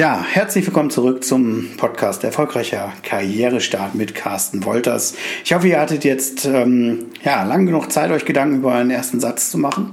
Ja, herzlich willkommen zurück zum Podcast Erfolgreicher Karrierestart mit Carsten Wolters. Ich hoffe, ihr hattet jetzt ähm, ja, lang genug Zeit, euch Gedanken über einen ersten Satz zu machen.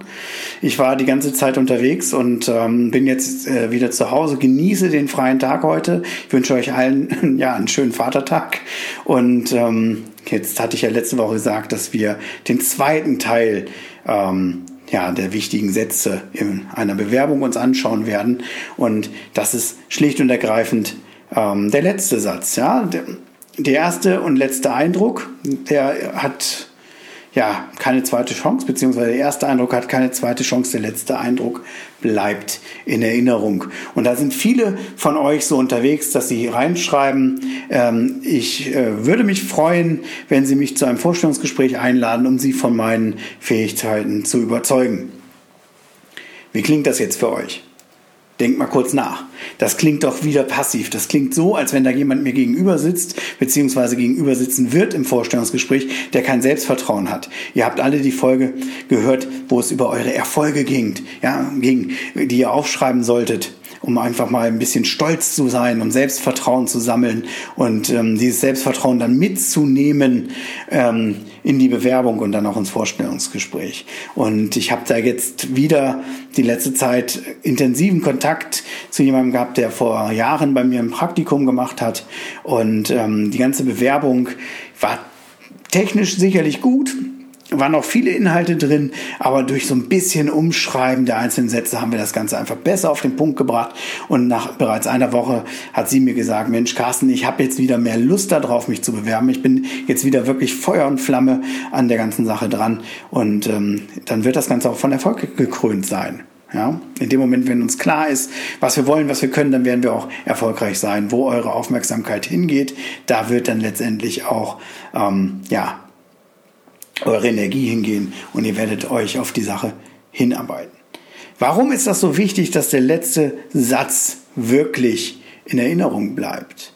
Ich war die ganze Zeit unterwegs und ähm, bin jetzt äh, wieder zu Hause, genieße den freien Tag heute. Ich wünsche euch allen ja, einen schönen Vatertag und ähm, jetzt hatte ich ja letzte Woche gesagt, dass wir den zweiten Teil ähm, ja, der wichtigen Sätze in einer Bewerbung uns anschauen werden. Und das ist schlicht und ergreifend ähm, der letzte Satz. Ja? Der, der erste und letzte Eindruck, der hat ja, keine zweite Chance, beziehungsweise der erste Eindruck hat keine zweite Chance, der letzte Eindruck bleibt in Erinnerung. Und da sind viele von euch so unterwegs, dass sie reinschreiben, ähm, ich äh, würde mich freuen, wenn Sie mich zu einem Vorstellungsgespräch einladen, um Sie von meinen Fähigkeiten zu überzeugen. Wie klingt das jetzt für euch? Denkt mal kurz nach. Das klingt doch wieder passiv. Das klingt so, als wenn da jemand mir gegenüber sitzt, beziehungsweise gegenüber sitzen wird im Vorstellungsgespräch, der kein Selbstvertrauen hat. Ihr habt alle die Folge gehört, wo es über eure Erfolge ging, ja, ging, die ihr aufschreiben solltet um einfach mal ein bisschen stolz zu sein, um Selbstvertrauen zu sammeln und ähm, dieses Selbstvertrauen dann mitzunehmen ähm, in die Bewerbung und dann auch ins Vorstellungsgespräch. Und ich habe da jetzt wieder die letzte Zeit intensiven Kontakt zu jemandem gehabt, der vor Jahren bei mir ein Praktikum gemacht hat und ähm, die ganze Bewerbung war technisch sicherlich gut, waren noch viele Inhalte drin, aber durch so ein bisschen Umschreiben der einzelnen Sätze haben wir das Ganze einfach besser auf den Punkt gebracht. Und nach bereits einer Woche hat sie mir gesagt, Mensch, Carsten, ich habe jetzt wieder mehr Lust darauf, mich zu bewerben. Ich bin jetzt wieder wirklich Feuer und Flamme an der ganzen Sache dran. Und ähm, dann wird das Ganze auch von Erfolg gekrönt sein. Ja, in dem Moment, wenn uns klar ist, was wir wollen, was wir können, dann werden wir auch erfolgreich sein. Wo eure Aufmerksamkeit hingeht, da wird dann letztendlich auch ähm, ja eure Energie hingehen und ihr werdet euch auf die Sache hinarbeiten. Warum ist das so wichtig, dass der letzte Satz wirklich in Erinnerung bleibt?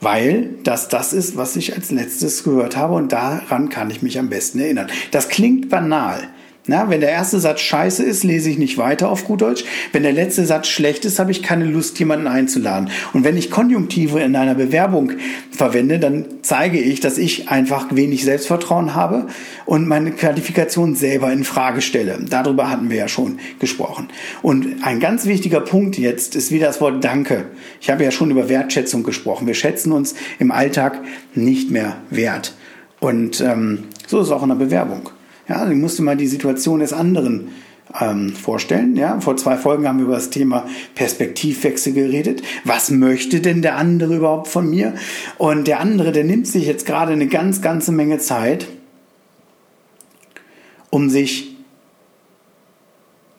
Weil das das ist, was ich als letztes gehört habe und daran kann ich mich am besten erinnern. Das klingt banal, na, wenn der erste Satz scheiße ist, lese ich nicht weiter auf gut Deutsch. Wenn der letzte Satz schlecht ist, habe ich keine Lust, jemanden einzuladen. Und wenn ich Konjunktive in einer Bewerbung verwende, dann zeige ich, dass ich einfach wenig Selbstvertrauen habe und meine Qualifikation selber in Frage stelle. Darüber hatten wir ja schon gesprochen. Und ein ganz wichtiger Punkt jetzt ist wieder das Wort Danke. Ich habe ja schon über Wertschätzung gesprochen. Wir schätzen uns im Alltag nicht mehr wert. Und ähm, so ist es auch in der Bewerbung. Ja, ich musste mal die Situation des anderen ähm, vorstellen. Ja, vor zwei Folgen haben wir über das Thema Perspektivwechsel geredet. Was möchte denn der andere überhaupt von mir? Und der andere, der nimmt sich jetzt gerade eine ganz, ganze Menge Zeit, um sich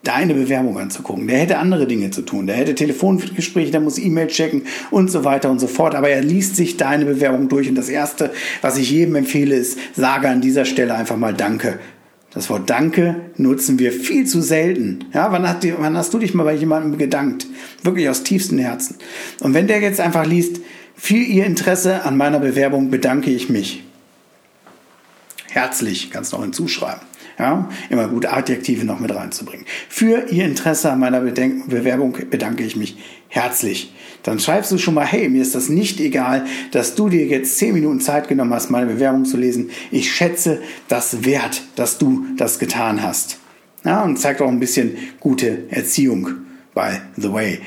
deine Bewerbung anzugucken. Der hätte andere Dinge zu tun. Der hätte Telefongespräche, der muss E-Mail checken und so weiter und so fort. Aber er liest sich deine Bewerbung durch. Und das Erste, was ich jedem empfehle, ist, sage an dieser Stelle einfach mal Danke. Das Wort Danke nutzen wir viel zu selten. Ja, wann, hast, wann hast du dich mal bei jemandem gedankt? Wirklich aus tiefstem Herzen. Und wenn der jetzt einfach liest, für Ihr Interesse an meiner Bewerbung bedanke ich mich. Herzlich, kannst du noch hinzuschreiben. Ja, immer gute Adjektive noch mit reinzubringen. Für Ihr Interesse an meiner Bedenk Bewerbung bedanke ich mich herzlich. Dann schreibst du schon mal, hey, mir ist das nicht egal, dass du dir jetzt zehn Minuten Zeit genommen hast, meine Bewerbung zu lesen. Ich schätze das wert, dass du das getan hast. Ja, und zeigt auch ein bisschen gute Erziehung, by the way.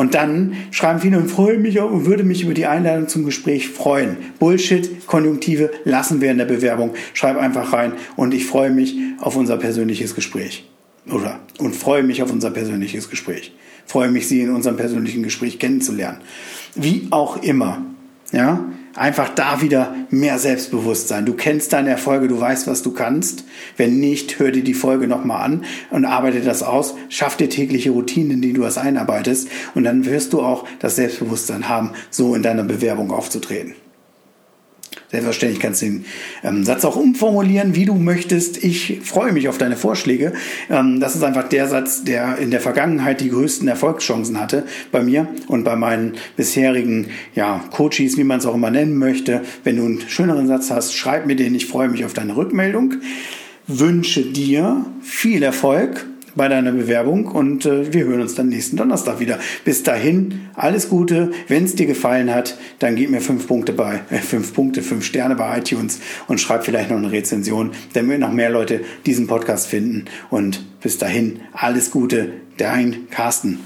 Und dann schreiben viele und freue mich und würde mich über die Einladung zum Gespräch freuen. Bullshit, Konjunktive lassen wir in der Bewerbung. Schreib einfach rein und ich freue mich auf unser persönliches Gespräch. Oder und freue mich auf unser persönliches Gespräch. Freue mich, Sie in unserem persönlichen Gespräch kennenzulernen. Wie auch immer. Ja, einfach da wieder mehr Selbstbewusstsein. Du kennst deine Erfolge, du weißt, was du kannst. Wenn nicht, hör dir die Folge nochmal an und arbeite das aus. Schaff dir tägliche Routinen, die du das einarbeitest. Und dann wirst du auch das Selbstbewusstsein haben, so in deiner Bewerbung aufzutreten. Selbstverständlich kannst du den ähm, Satz auch umformulieren, wie du möchtest. Ich freue mich auf deine Vorschläge. Ähm, das ist einfach der Satz, der in der Vergangenheit die größten Erfolgschancen hatte bei mir und bei meinen bisherigen ja, Coaches, wie man es auch immer nennen möchte. Wenn du einen schöneren Satz hast, schreib mir den. Ich freue mich auf deine Rückmeldung. Wünsche dir viel Erfolg bei deiner Bewerbung und äh, wir hören uns dann nächsten Donnerstag wieder. Bis dahin, alles Gute. Wenn es dir gefallen hat, dann gib mir fünf Punkte bei, äh, fünf Punkte, fünf Sterne bei iTunes und schreib vielleicht noch eine Rezension, damit noch mehr Leute diesen Podcast finden. Und bis dahin, alles Gute, dein Carsten.